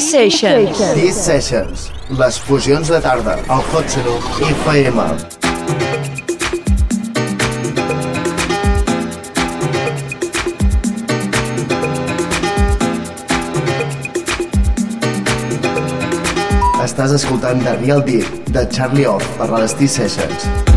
Sessions. Sessions. Les fusions de tarda al Hot Seno FM. Estàs escoltant The Real Deep de Charlie Off per les T-Sessions.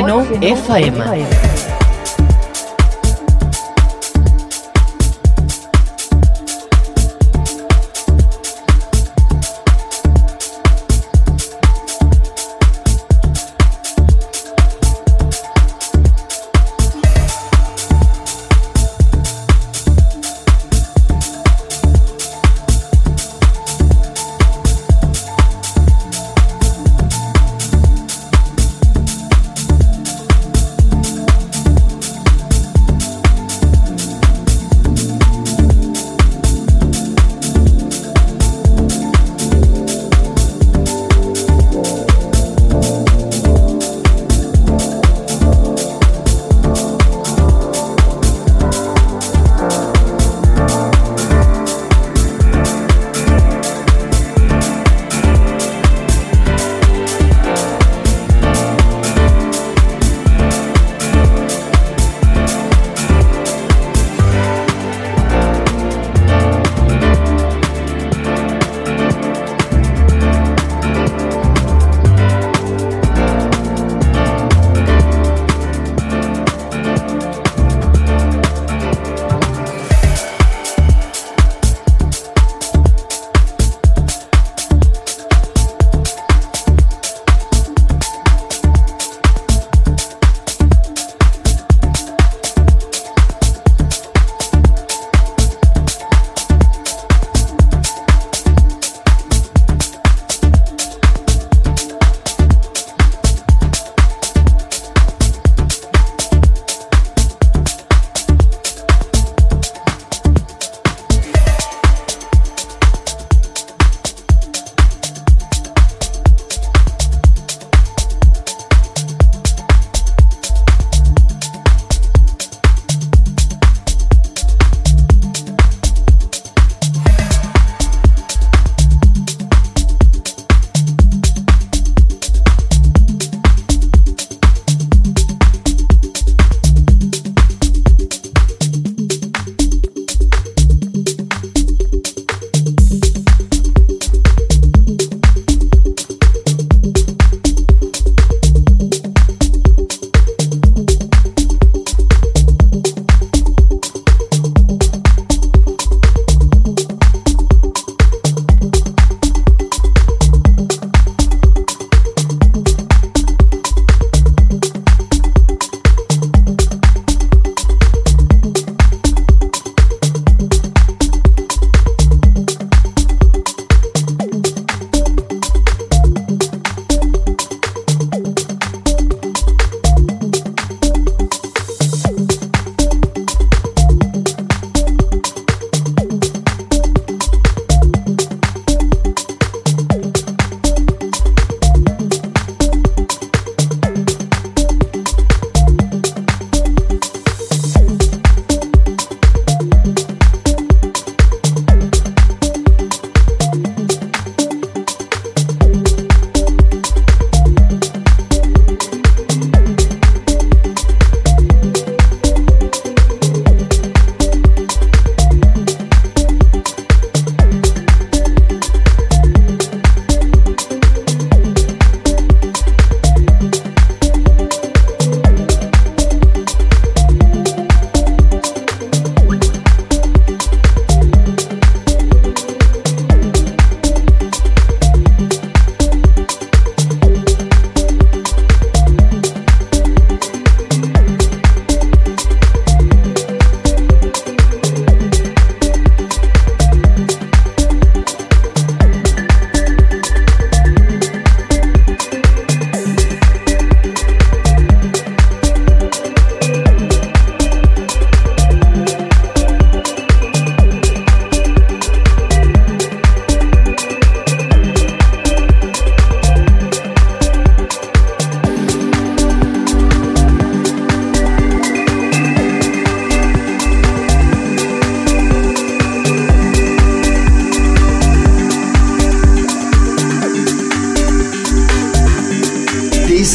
Hot Seno FM.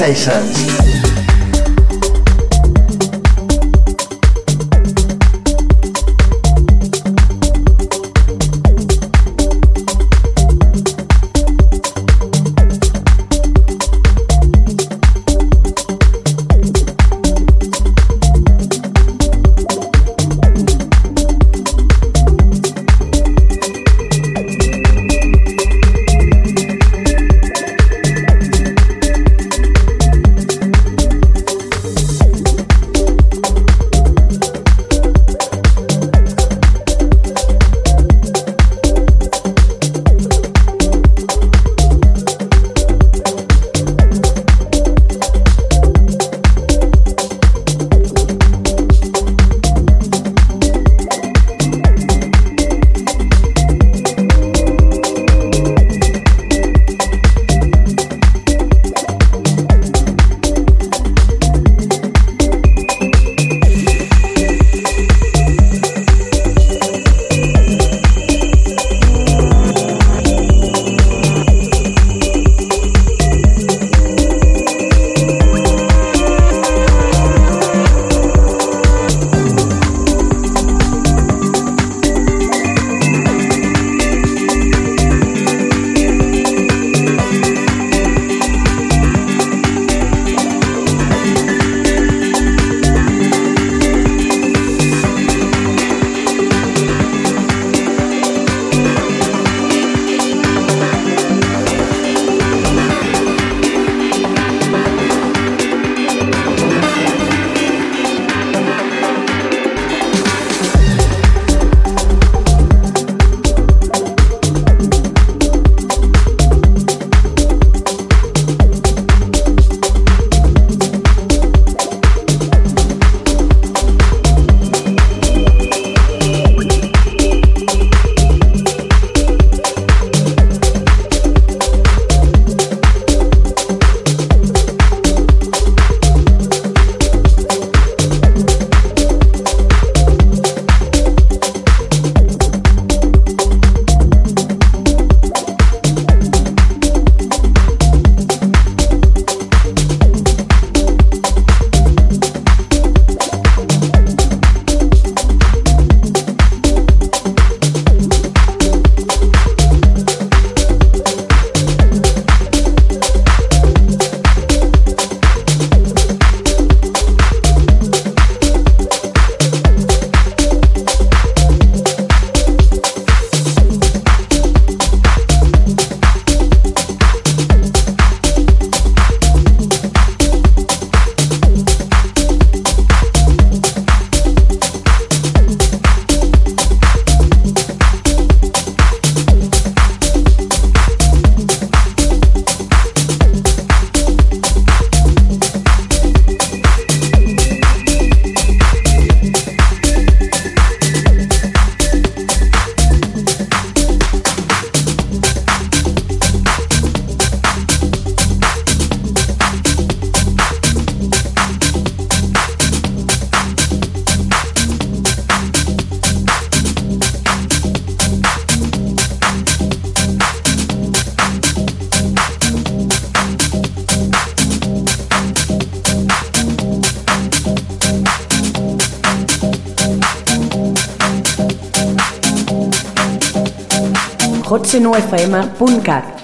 Sessions. hotsenofm.cat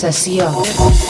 sensación.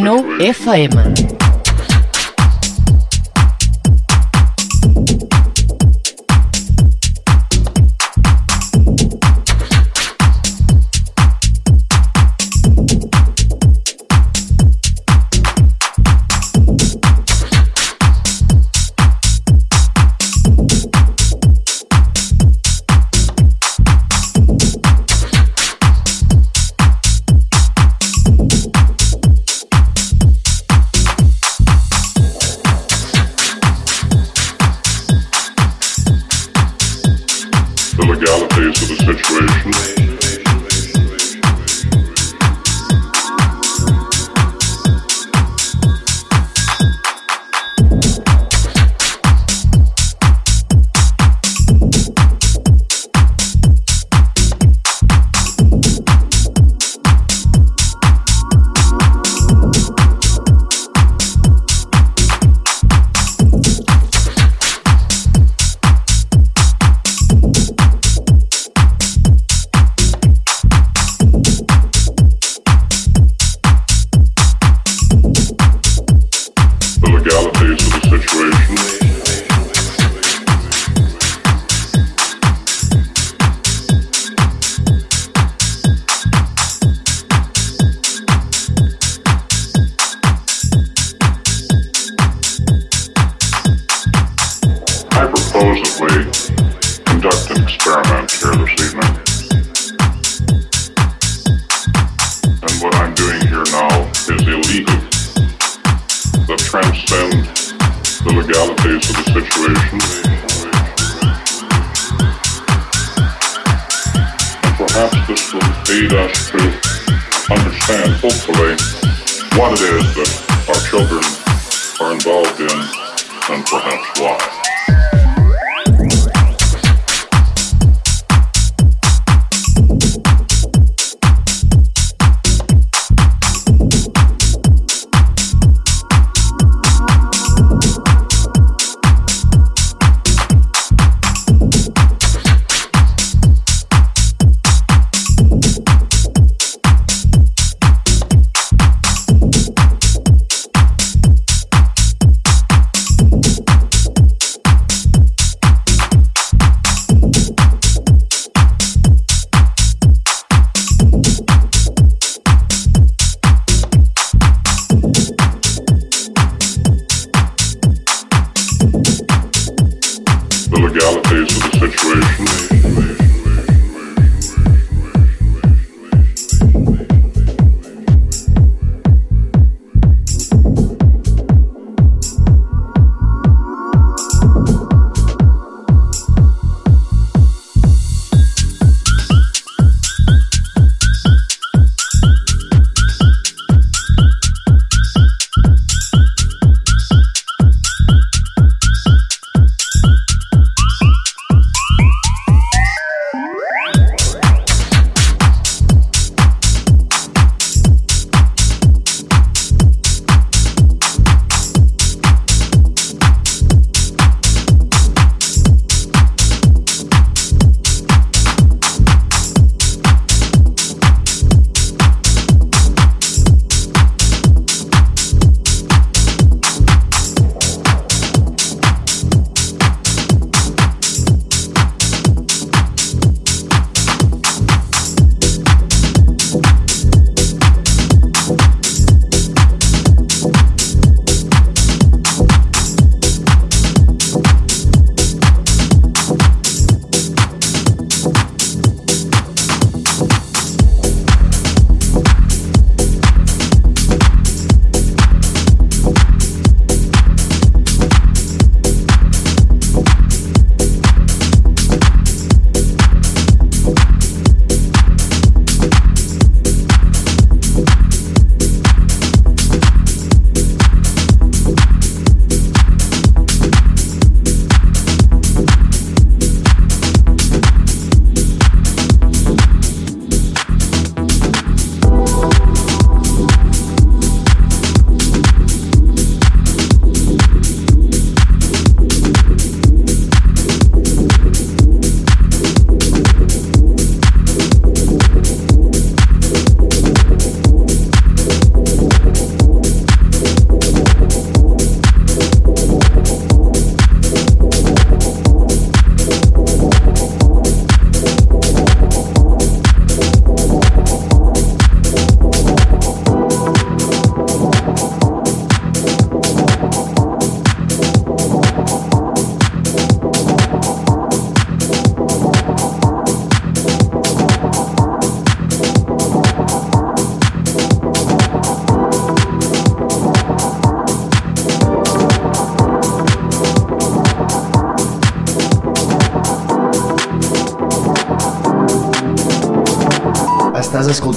Legalities Hot of the Seno situation. FM.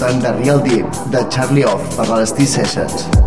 Escoltant The Real Deep de Charlie Off per les T-Sessions.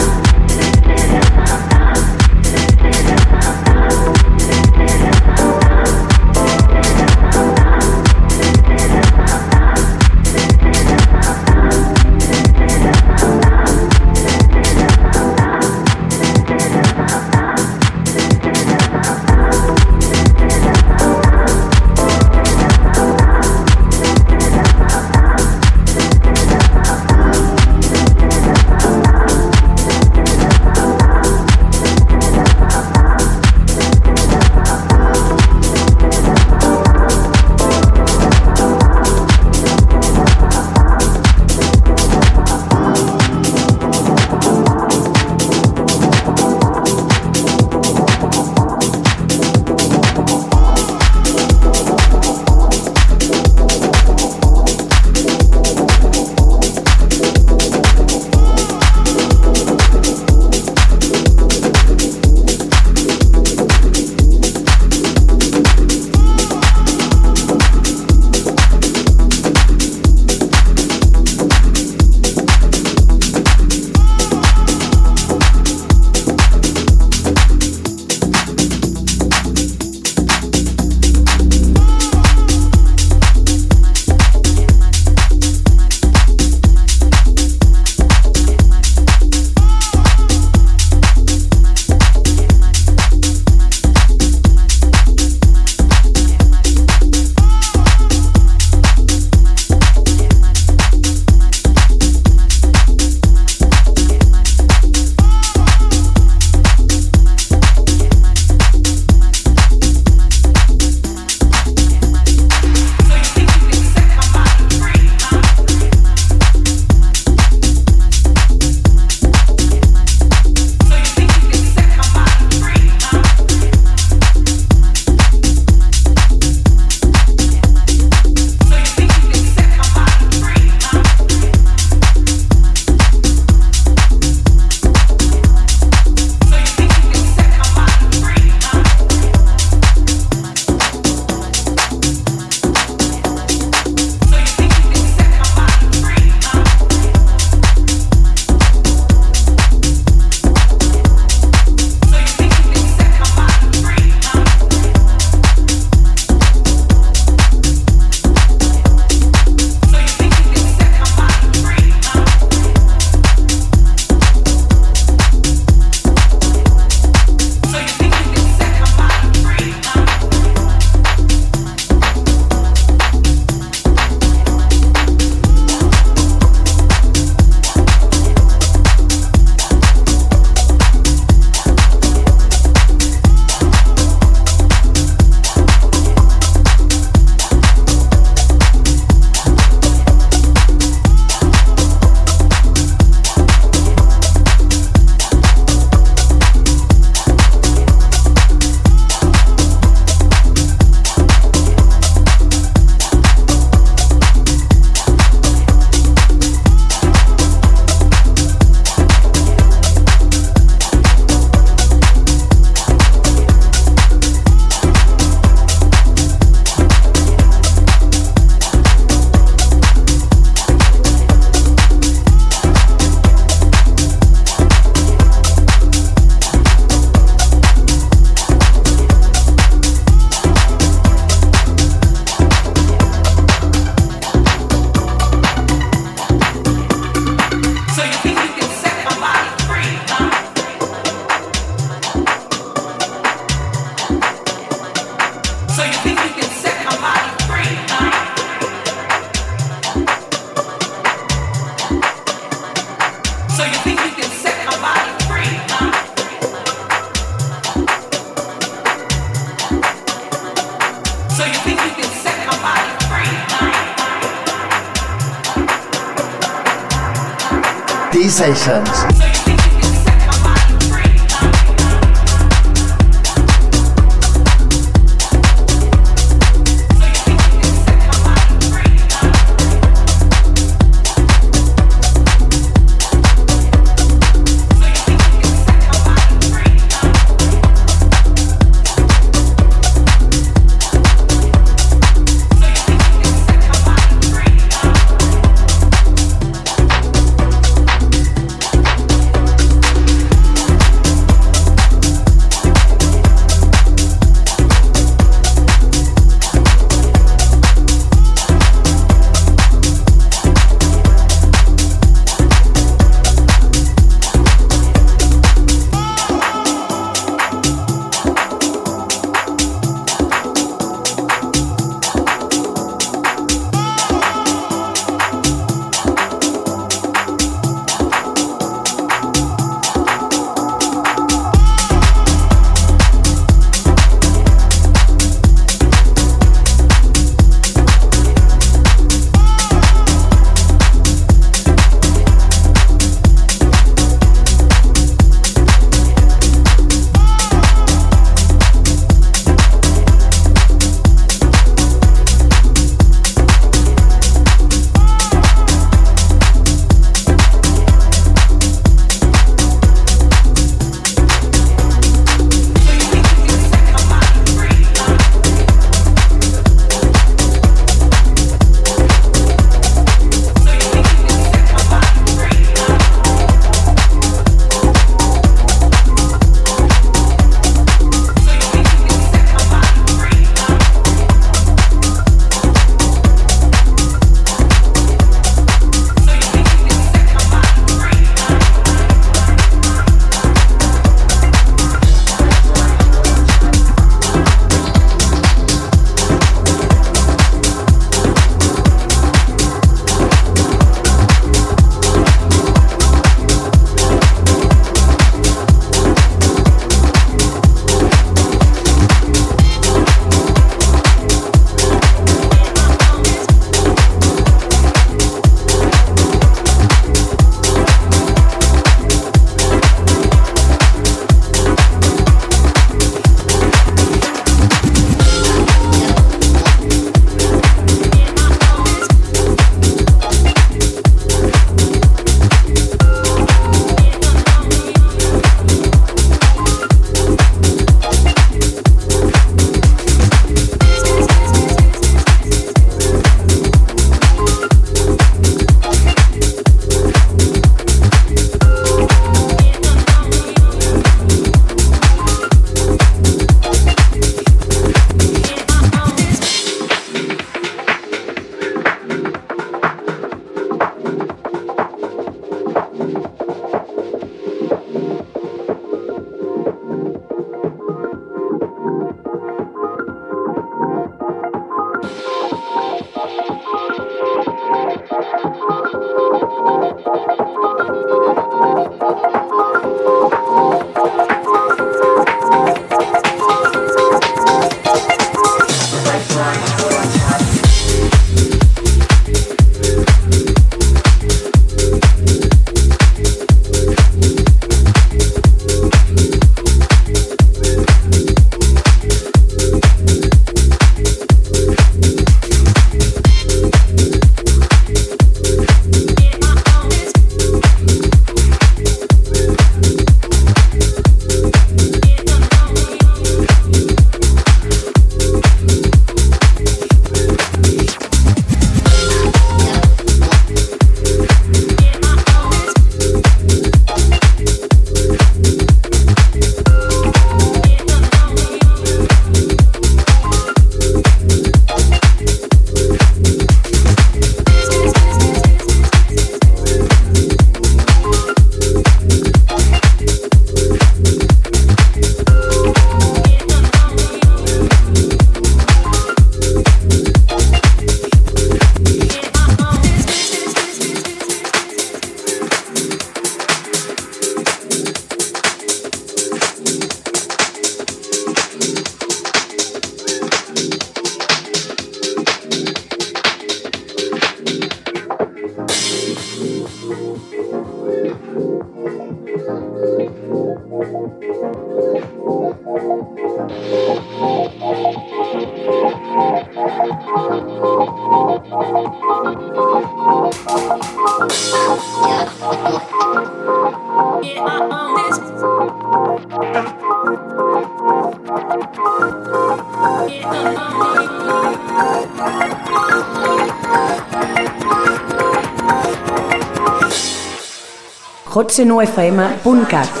ocenofm.cat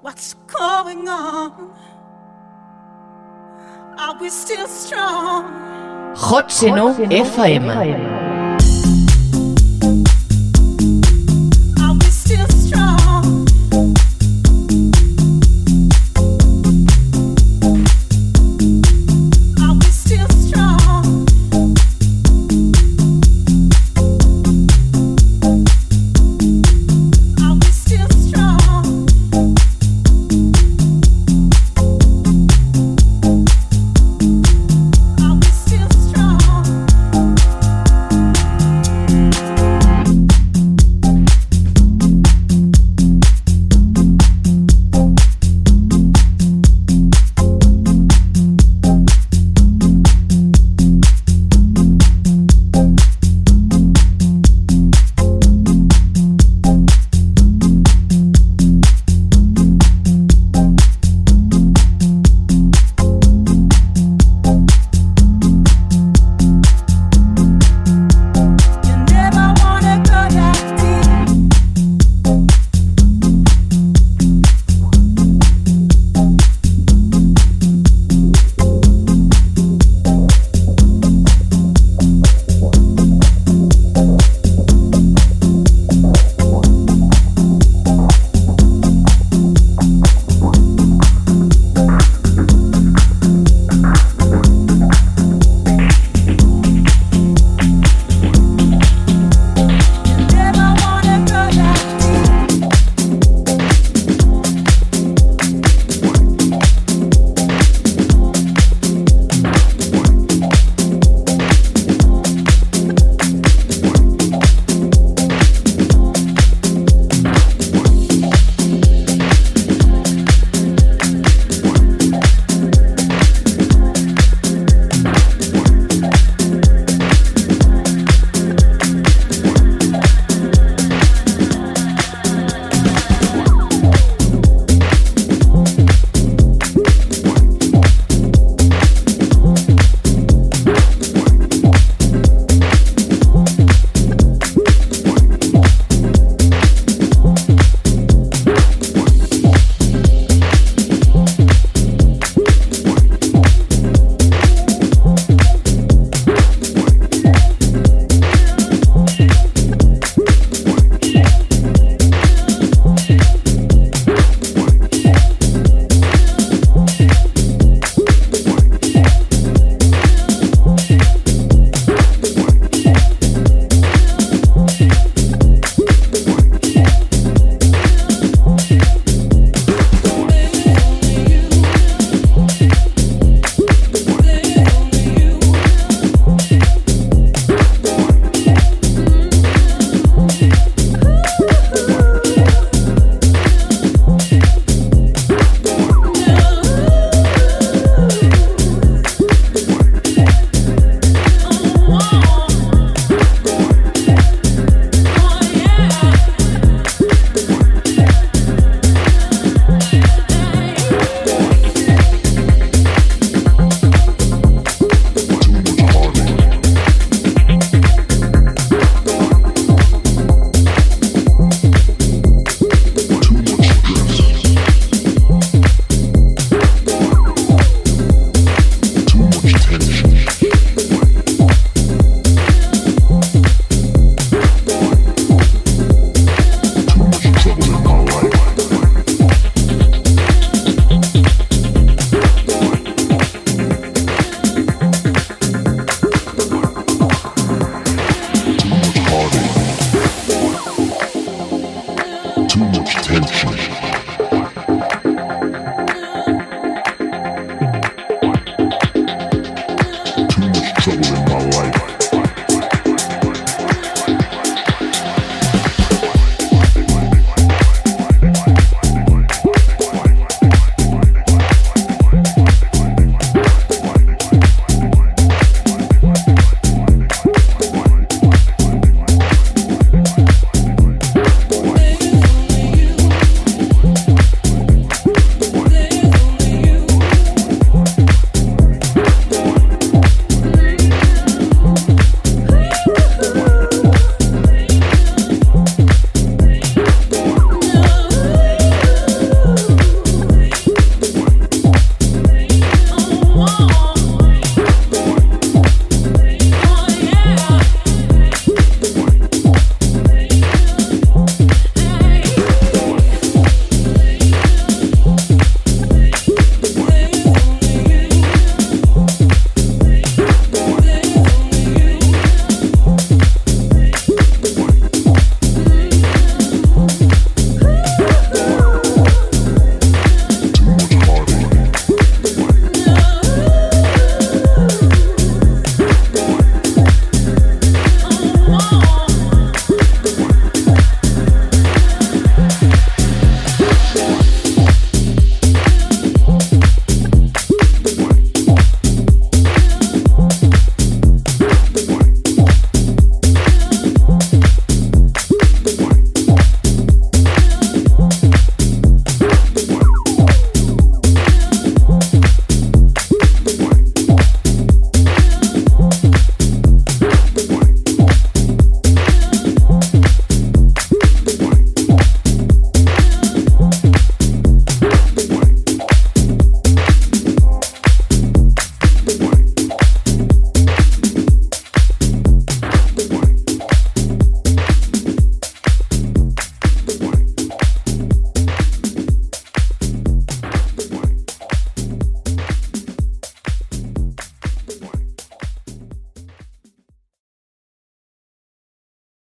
What's going on? Are we still strong? Hot Seno FM.